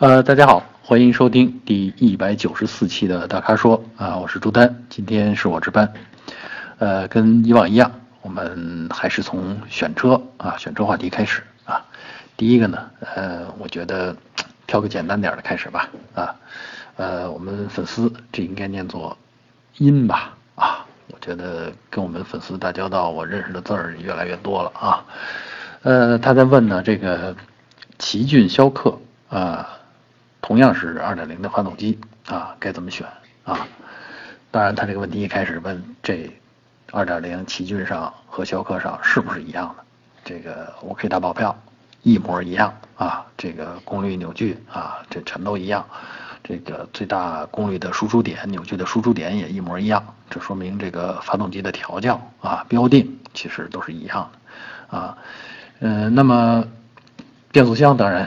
呃，大家好，欢迎收听第一百九十四期的大咖说啊，我是朱丹，今天是我值班。呃，跟以往一样，我们还是从选车啊，选车话题开始啊。第一个呢，呃，我觉得挑个简单点的开始吧啊。呃，我们粉丝这应该念作音吧啊。我觉得跟我们粉丝打交道，我认识的字儿越来越多了啊。呃，他在问呢，这个奇骏逍客啊。同样是2.0的发动机啊，该怎么选啊？当然，他这个问题一开始问这2.0奇骏上和逍客上是不是一样的？这个我可以打保票，一模一样啊。这个功率、扭矩啊，这全都一样。这个最大功率的输出点、扭矩的输出点也一模一样。这说明这个发动机的调教啊、标定其实都是一样的啊。嗯，那么变速箱当然。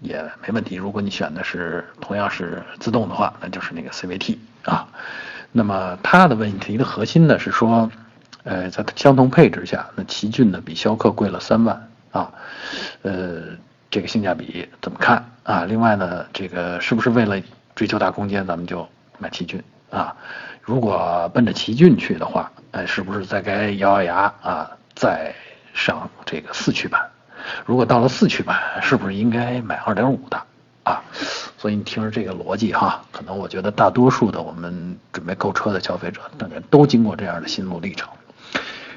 也没问题。如果你选的是同样是自动的话，那就是那个 CVT 啊。那么它的问题的核心呢是说，呃，在相同配置下，那奇骏呢比逍客贵了三万啊。呃，这个性价比怎么看啊？另外呢，这个是不是为了追求大空间，咱们就买奇骏啊？如果奔着奇骏去的话，哎，是不是再该咬咬牙啊，再上这个四驱版？如果到了四驱版，是不是应该买二点五的啊？所以你听着这个逻辑哈，可能我觉得大多数的我们准备购车的消费者，大概都经过这样的心路历程。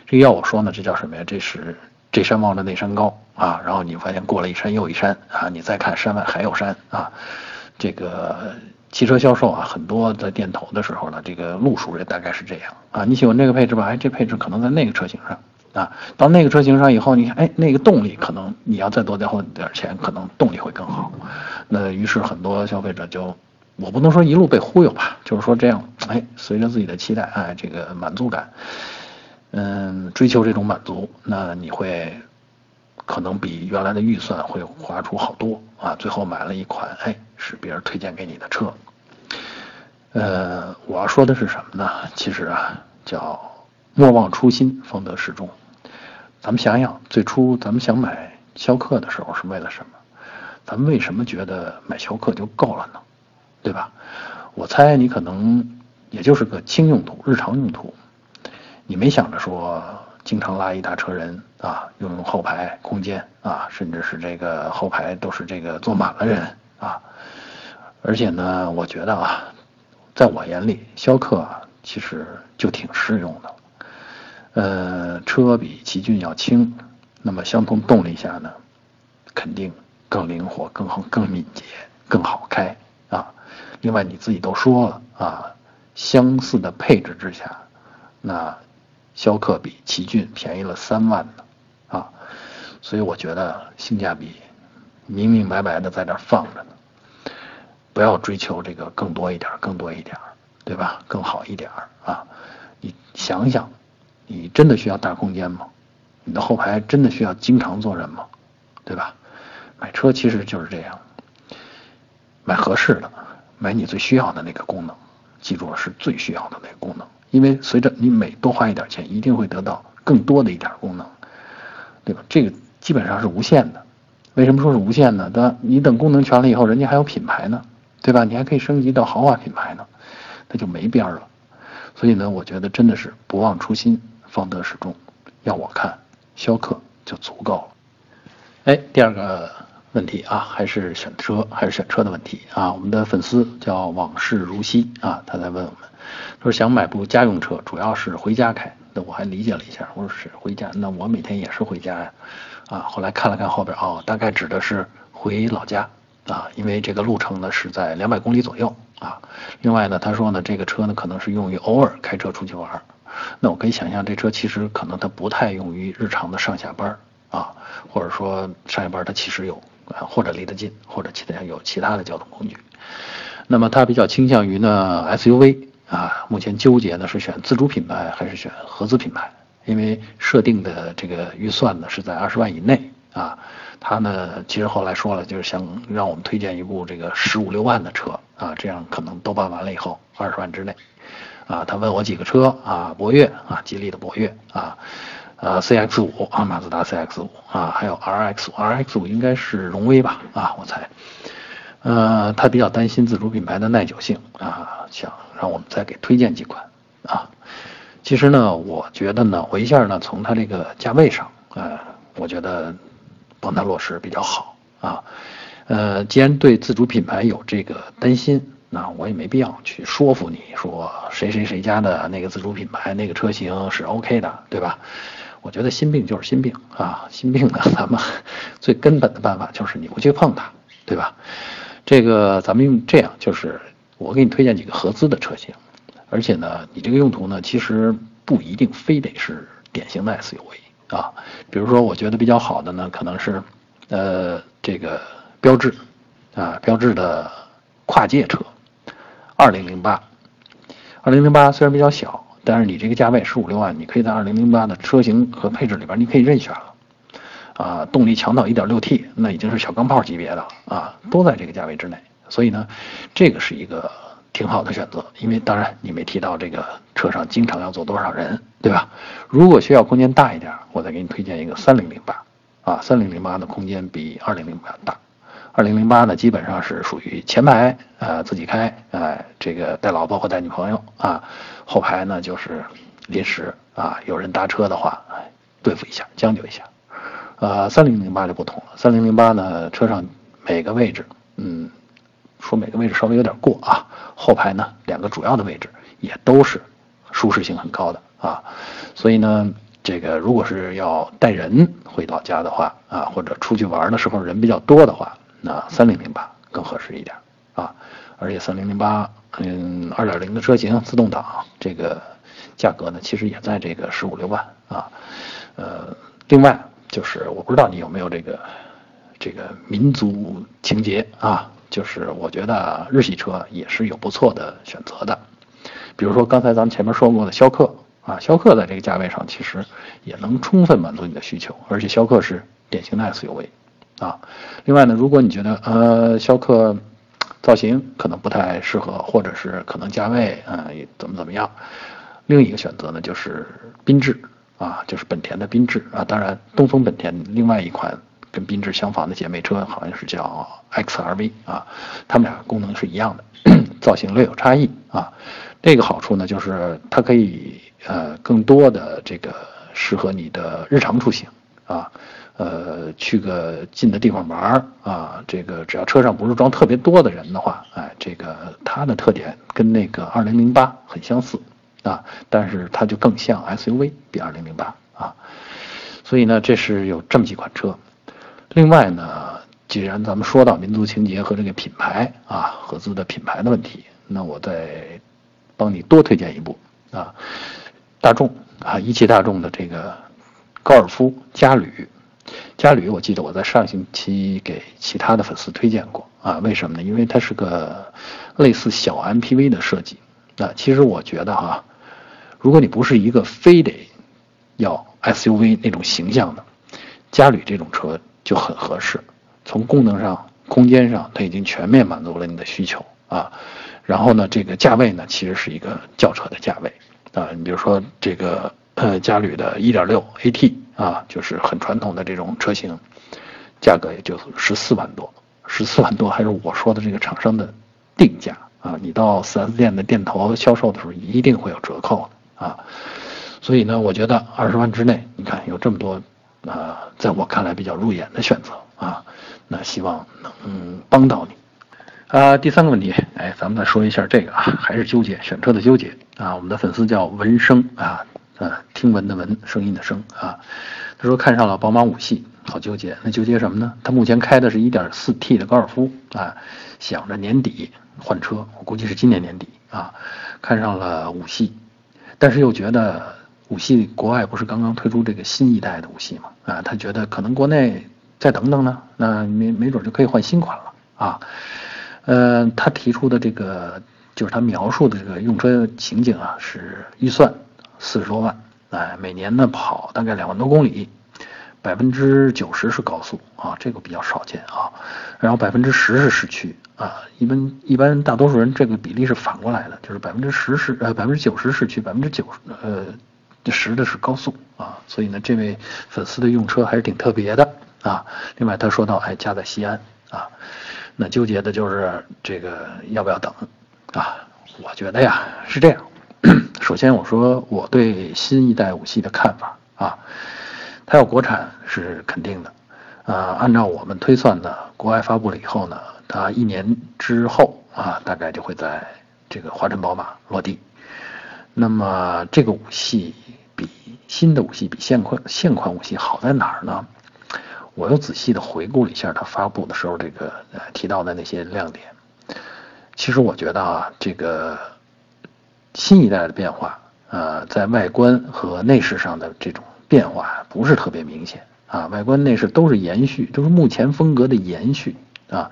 这要我说呢，这叫什么呀？这是这山望着那山高啊，然后你发现过了一山又一山啊，你再看山外还有山啊。这个汽车销售啊，很多在店头的时候呢，这个路数也大概是这样啊。你喜欢这个配置吧？哎，这配置可能在那个车型上。啊，到那个车型上以后，你看，哎，那个动力可能你要再多交点钱，可能动力会更好。那于是很多消费者就，我不能说一路被忽悠吧，就是说这样，哎，随着自己的期待，哎，这个满足感，嗯，追求这种满足，那你会可能比原来的预算会花出好多啊，最后买了一款，哎，是别人推荐给你的车。呃，我要说的是什么呢？其实啊，叫莫忘初心，方得始终。咱们想想，最初咱们想买逍客的时候是为了什么？咱们为什么觉得买逍客就够了呢？对吧？我猜你可能也就是个轻用途、日常用途，你没想着说经常拉一大车人啊，用用后排空间啊，甚至是这个后排都是这个坐满了人啊。而且呢，我觉得啊，在我眼里，逍客其实就挺适用的。呃，车比奇骏要轻，那么相同动力下呢，肯定更灵活、更好、更敏捷、更好开啊。另外你自己都说了啊，相似的配置之下，那逍客比奇骏便宜了三万呢啊，所以我觉得性价比明明白白的在这放着呢，不要追求这个更多一点、更多一点，对吧？更好一点啊，你想想。你真的需要大空间吗？你的后排真的需要经常坐人吗？对吧？买车其实就是这样，买合适的，买你最需要的那个功能，记住是最需要的那个功能，因为随着你每多花一点钱，一定会得到更多的一点功能，对吧？这个基本上是无限的。为什么说是无限呢？对吧？你等功能全了以后，人家还有品牌呢，对吧？你还可以升级到豪华品牌呢，那就没边儿了。所以呢，我觉得真的是不忘初心。方得始终，要我看，逍客就足够了。哎，第二个问题啊，还是选车，还是选车的问题啊。我们的粉丝叫往事如昔啊，他在问我们，说想买部家用车，主要是回家开。那我还理解了一下，我说是回家，那我每天也是回家呀。啊，后来看了看后边，哦，大概指的是回老家啊，因为这个路程呢是在两百公里左右啊。另外呢，他说呢，这个车呢可能是用于偶尔开车出去玩。那我可以想象，这车其实可能它不太用于日常的上下班啊，或者说上下班它其实有，或者离得近，或者其他有其他的交通工具。那么它比较倾向于呢 SUV 啊，目前纠结呢是选自主品牌还是选合资品牌，因为设定的这个预算呢是在二十万以内啊。他呢其实后来说了，就是想让我们推荐一部这个十五六万的车啊，这样可能都办完了以后二十万之内。啊，他问我几个车啊，博越啊，吉利的博越啊，呃，CX 五啊，马自达 CX 五啊，还有 RX 五，RX 五应该是荣威吧啊，我猜，呃，他比较担心自主品牌的耐久性啊，想让我们再给推荐几款啊。其实呢，我觉得呢，我一下呢从它这个价位上，呃，我觉得帮他落实比较好啊。呃，既然对自主品牌有这个担心，那我也没必要去说服你说谁谁谁家的那个自主品牌那个车型是 OK 的，对吧？我觉得心病就是心病啊，心病呢，咱们 最根本的办法就是你不去碰它，对吧？这个咱们用这样，就是我给你推荐几个合资的车型，而且呢，你这个用途呢，其实不一定非得是典型的 SUV 啊。比如说，我觉得比较好的呢，可能是，呃，这个标致，啊，标致的跨界车，二零零八，二零零八虽然比较小，但是你这个价位十五六万，你可以在二零零八的车型和配置里边，你可以任选了。啊，动力强到 1.6T，那已经是小钢炮级别的啊，都在这个价位之内，所以呢，这个是一个挺好的选择。因为当然你没提到这个车上经常要坐多少人，对吧？如果需要空间大一点，我再给你推荐一个3008啊，3008的空间比2008大。2008呢，基本上是属于前排啊自己开，哎，这个带老婆或带女朋友啊，后排呢就是临时啊有人搭车的话，哎，对付一下，将就一下。呃，三零零八就不同了。三零零八呢，车上每个位置，嗯，说每个位置稍微有点过啊。后排呢，两个主要的位置也都是舒适性很高的啊。所以呢，这个如果是要带人回老家的话啊，或者出去玩的时候人比较多的话，那三零零八更合适一点啊。而且三零零八，嗯，二点零的车型，自动挡，这个价格呢，其实也在这个十五六万啊。呃，另外。就是我不知道你有没有这个这个民族情节啊？就是我觉得日系车也是有不错的选择的，比如说刚才咱们前面说过的逍客啊，逍客在这个价位上其实也能充分满足你的需求，而且逍客是典型的 SUV 啊。另外呢，如果你觉得呃逍客造型可能不太适合，或者是可能价位啊怎么怎么样，另一个选择呢就是缤智。啊，就是本田的缤智啊，当然东风本田另外一款跟缤智相仿的姐妹车好像是叫 XRV 啊，它们俩功能是一样的，造型略有差异啊。这个好处呢，就是它可以呃更多的这个适合你的日常出行啊，呃去个近的地方玩啊，这个只要车上不是装特别多的人的话，哎，这个它的特点跟那个2008很相似。啊，但是它就更像 SUV，比2008啊，所以呢，这是有这么几款车。另外呢，既然咱们说到民族情节和这个品牌啊，合资的品牌的问题，那我再帮你多推荐一部啊，大众啊，一汽大众的这个高尔夫嘉旅。嘉旅，我记得我在上星期给其他的粉丝推荐过啊，为什么呢？因为它是个类似小 MPV 的设计啊，其实我觉得哈。如果你不是一个非得要 SUV 那种形象的，嘉旅这种车就很合适。从功能上、空间上，它已经全面满足了你的需求啊。然后呢，这个价位呢，其实是一个轿车的价位啊。你比如说这个呃嘉旅的1.6 AT 啊，就是很传统的这种车型，价格也就十四万多，十四万多还是我说的这个厂商的定价啊。你到 4S 店的店头销售的时候，一定会有折扣。啊，所以呢，我觉得二十万之内，你看有这么多，啊，在我看来比较入眼的选择啊，那希望能帮到你。啊，第三个问题，哎，咱们再说一下这个啊，还是纠结选车的纠结啊。我们的粉丝叫文生啊，啊，听闻的闻，声音的声啊。他说看上了宝马五系，好纠结，那纠结什么呢？他目前开的是一点四 T 的高尔夫啊，想着年底换车，我估计是今年年底啊，看上了五系。但是又觉得五系国外不是刚刚推出这个新一代的五系嘛？啊，他觉得可能国内再等等呢，那没没准就可以换新款了啊。呃，他提出的这个就是他描述的这个用车情景啊，是预算四十多万，哎，每年呢跑大概两万多公里，百分之九十是高速啊，这个比较少见啊。然后百分之十是市区。啊，一般一般大多数人这个比例是反过来的，就是百分之十是呃百分之九十市区，百分之九十呃十的是高速啊，所以呢，这位粉丝的用车还是挺特别的啊。另外他说到，哎，家在西安啊，那纠结的就是这个要不要等啊？我觉得呀是这样。首先我说我对新一代武器的看法啊，它要国产是肯定的啊。按照我们推算呢，国外发布了以后呢，它一年之后啊，大概就会在这个华晨宝马落地。那么这个武器比新的武器比现款现款武器好在哪儿呢？我又仔细的回顾了一下它发布的时候这个呃提到的那些亮点。其实我觉得啊，这个新一代的变化，呃，在外观和内饰上的这种变化不是特别明显啊，外观内饰都是延续，都是目前风格的延续啊。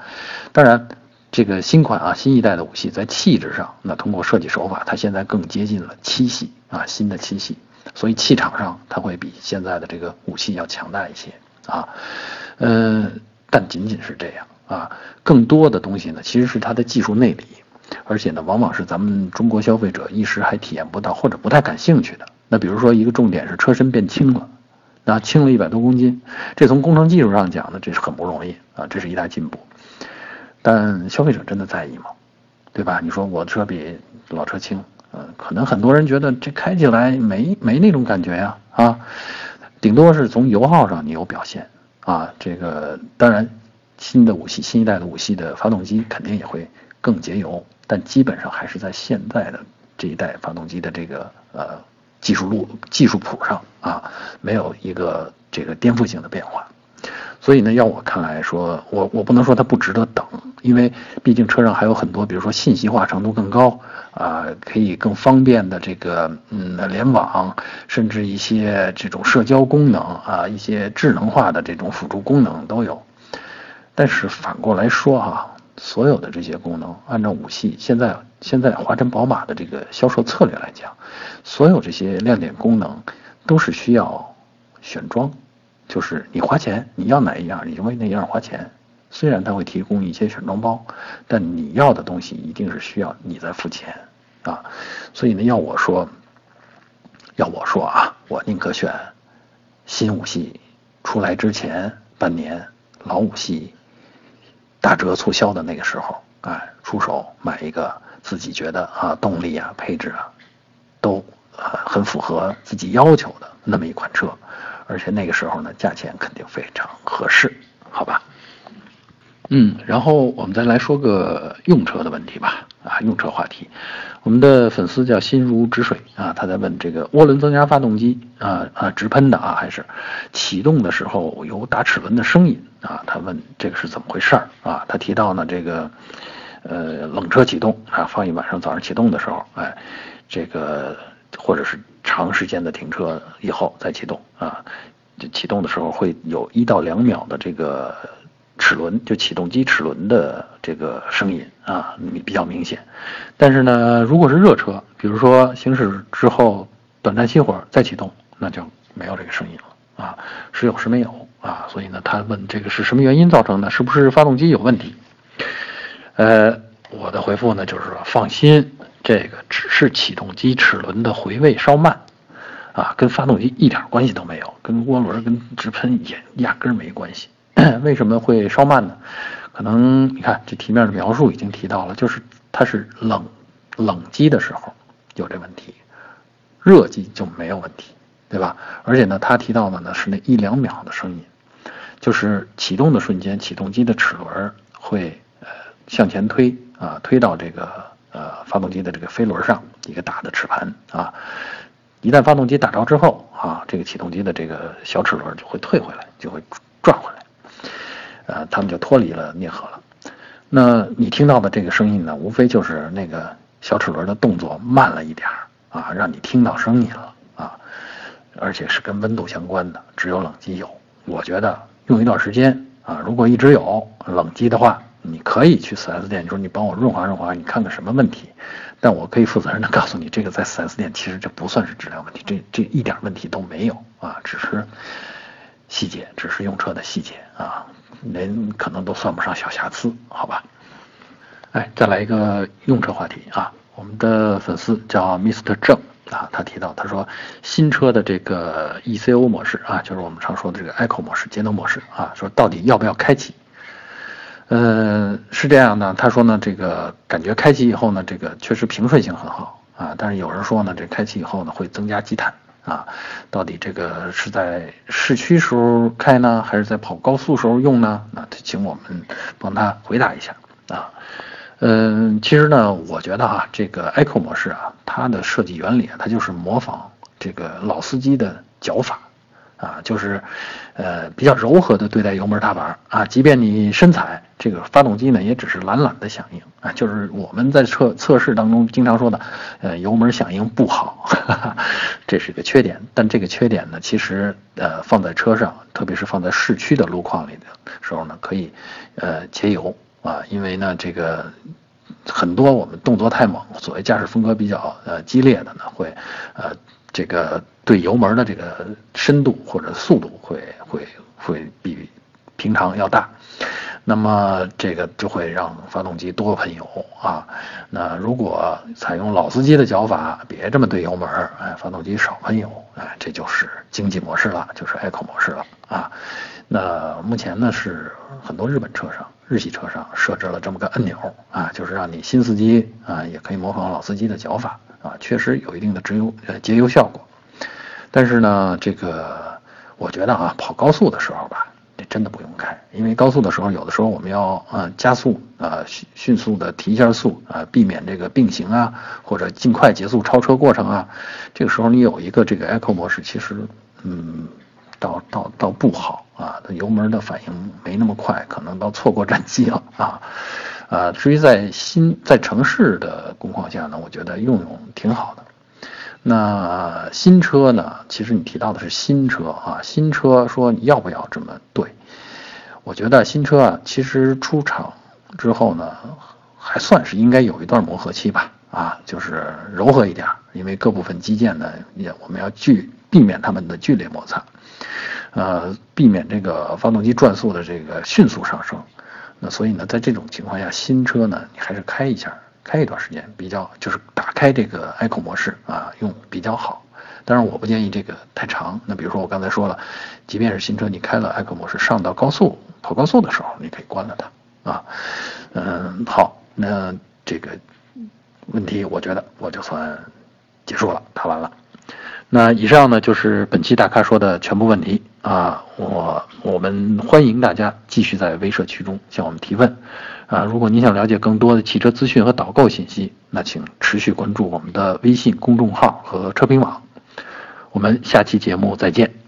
当然，这个新款啊，新一代的武器在气质上，那通过设计手法，它现在更接近了七系啊，新的七系，所以气场上它会比现在的这个武器要强大一些。啊，呃，但仅仅是这样啊，更多的东西呢，其实是它的技术内里，而且呢，往往是咱们中国消费者一时还体验不到或者不太感兴趣的。那比如说一个重点是车身变轻了，啊，轻了一百多公斤，这从工程技术上讲呢，这是很不容易啊，这是一大进步。但消费者真的在意吗？对吧？你说我车比老车轻，呃，可能很多人觉得这开起来没没那种感觉呀，啊。顶多是从油耗上你有表现啊，这个当然，新的武器、新一代的武器的发动机肯定也会更节油，但基本上还是在现在的这一代发动机的这个呃技术路、技术谱上啊，没有一个这个颠覆性的变化。所以呢，要我看来说，我我不能说它不值得等，因为毕竟车上还有很多，比如说信息化程度更高啊，可以更方便的这个嗯联网，甚至一些这种社交功能啊，一些智能化的这种辅助功能都有。但是反过来说哈，所有的这些功能，按照五系现在现在华晨宝马的这个销售策略来讲，所有这些亮点功能都是需要选装。就是你花钱，你要哪一样，你就为那样花钱。虽然他会提供一些选装包，但你要的东西一定是需要你在付钱啊。所以呢，要我说，要我说啊，我宁可选新五系出来之前半年，老五系打折促销的那个时候，哎，出手买一个自己觉得啊动力啊配置啊都很符合自己要求的那么一款车。而且那个时候呢，价钱肯定非常合适，好吧？嗯，然后我们再来说个用车的问题吧，啊，用车话题。我们的粉丝叫心如止水啊，他在问这个涡轮增压发动机啊啊直喷的啊，还是启动的时候有打齿轮的声音啊？他问这个是怎么回事儿啊？他提到呢，这个呃冷车启动啊，放一晚上，早上启动的时候，哎，这个或者是。长时间的停车以后再启动啊，就启动的时候会有一到两秒的这个齿轮，就启动机齿轮的这个声音啊，比较明显。但是呢，如果是热车，比如说行驶之后短暂熄火再启动，那就没有这个声音了啊，时有时没有啊。所以呢，他问这个是什么原因造成的？是不是发动机有问题？呃，我的回复呢就是说放心。这个只是启动机齿轮的回位稍慢，啊，跟发动机一点关系都没有，跟涡轮、跟直喷也压根没关系。为什么会稍慢呢？可能你看这题面的描述已经提到了，就是它是冷冷机的时候有这问题，热机就没有问题，对吧？而且呢，他提到的呢是那一两秒的声音，就是启动的瞬间，启动机的齿轮会呃向前推啊，推到这个。呃，发动机的这个飞轮上一个大的齿盘啊，一旦发动机打着之后啊，这个启动机的这个小齿轮就会退回来，就会转回来，呃，它们就脱离了啮合了。那你听到的这个声音呢，无非就是那个小齿轮的动作慢了一点儿啊，让你听到声音了啊，而且是跟温度相关的，只有冷机有。我觉得用一段时间啊，如果一直有冷机的话。你可以去 4S 店，你说你帮我润滑润滑，你看看什么问题？但我可以负责任的告诉你，这个在 4S 店其实这不算是质量问题，这这一点问题都没有啊，只是细节，只是用车的细节啊，您可能都算不上小瑕疵，好吧？哎，再来一个用车话题啊，我们的粉丝叫 Mr 郑啊，他提到他说新车的这个 ECO 模式啊，就是我们常说的这个 Eco 模式节能模式啊，说到底要不要开启？呃，是这样的，他说呢，这个感觉开启以后呢，这个确实平顺性很好啊，但是有人说呢，这开启以后呢会增加积碳啊，到底这个是在市区时候开呢，还是在跑高速时候用呢？那请我们帮他回答一下啊。嗯，其实呢，我觉得啊，这个 Echo 模式啊，它的设计原理啊，它就是模仿这个老司机的脚法，啊，就是，呃，比较柔和的对待油门踏板啊，即便你深踩，这个发动机呢也只是懒懒的响应啊，就是我们在测测试当中经常说的，呃，油门响应不好，哈哈，这是个缺点。但这个缺点呢，其实呃放在车上，特别是放在市区的路况里的时候呢，可以呃节油。啊，因为呢，这个很多我们动作太猛，所谓驾驶风格比较呃激烈的呢，会呃这个对油门的这个深度或者速度会会会比平常要大，那么这个就会让发动机多喷油啊。那如果采用老司机的脚法，别这么对油门，哎，发动机少喷油，哎，这就是经济模式了，就是 Eco 模式了啊。那目前呢是很多日本车上。日系车上设置了这么个按钮啊，就是让你新司机啊也可以模仿老司机的脚法啊，确实有一定的节油呃节油效果。但是呢，这个我觉得啊，跑高速的时候吧，这真的不用开，因为高速的时候有的时候我们要啊加速啊迅迅速的提一下速啊，避免这个并行啊或者尽快结束超车过程啊。这个时候你有一个这个 Eco 模式，其实嗯。倒倒倒不好啊，油门的反应没那么快，可能到错过战机了啊，啊，至于在新在城市的工况下呢，我觉得用用挺好的。那新车呢，其实你提到的是新车啊，新车说你要不要这么对？我觉得新车啊，其实出厂之后呢，还算是应该有一段磨合期吧，啊，就是柔和一点，因为各部分机件呢，也我们要剧避免它们的剧烈摩擦。呃，避免这个发动机转速的这个迅速上升，那所以呢，在这种情况下，新车呢，你还是开一下，开一段时间比较，就是打开这个 Eco 模式啊，用比较好。当然，我不建议这个太长。那比如说我刚才说了，即便是新车，你开了 Eco 模式，上到高速跑高速的时候，你可以关了它啊。嗯，好，那这个问题，我觉得我就算结束了，答完了。那以上呢就是本期大咖说的全部问题啊，我我们欢迎大家继续在微社区中向我们提问，啊，如果您想了解更多的汽车资讯和导购信息，那请持续关注我们的微信公众号和车评网，我们下期节目再见。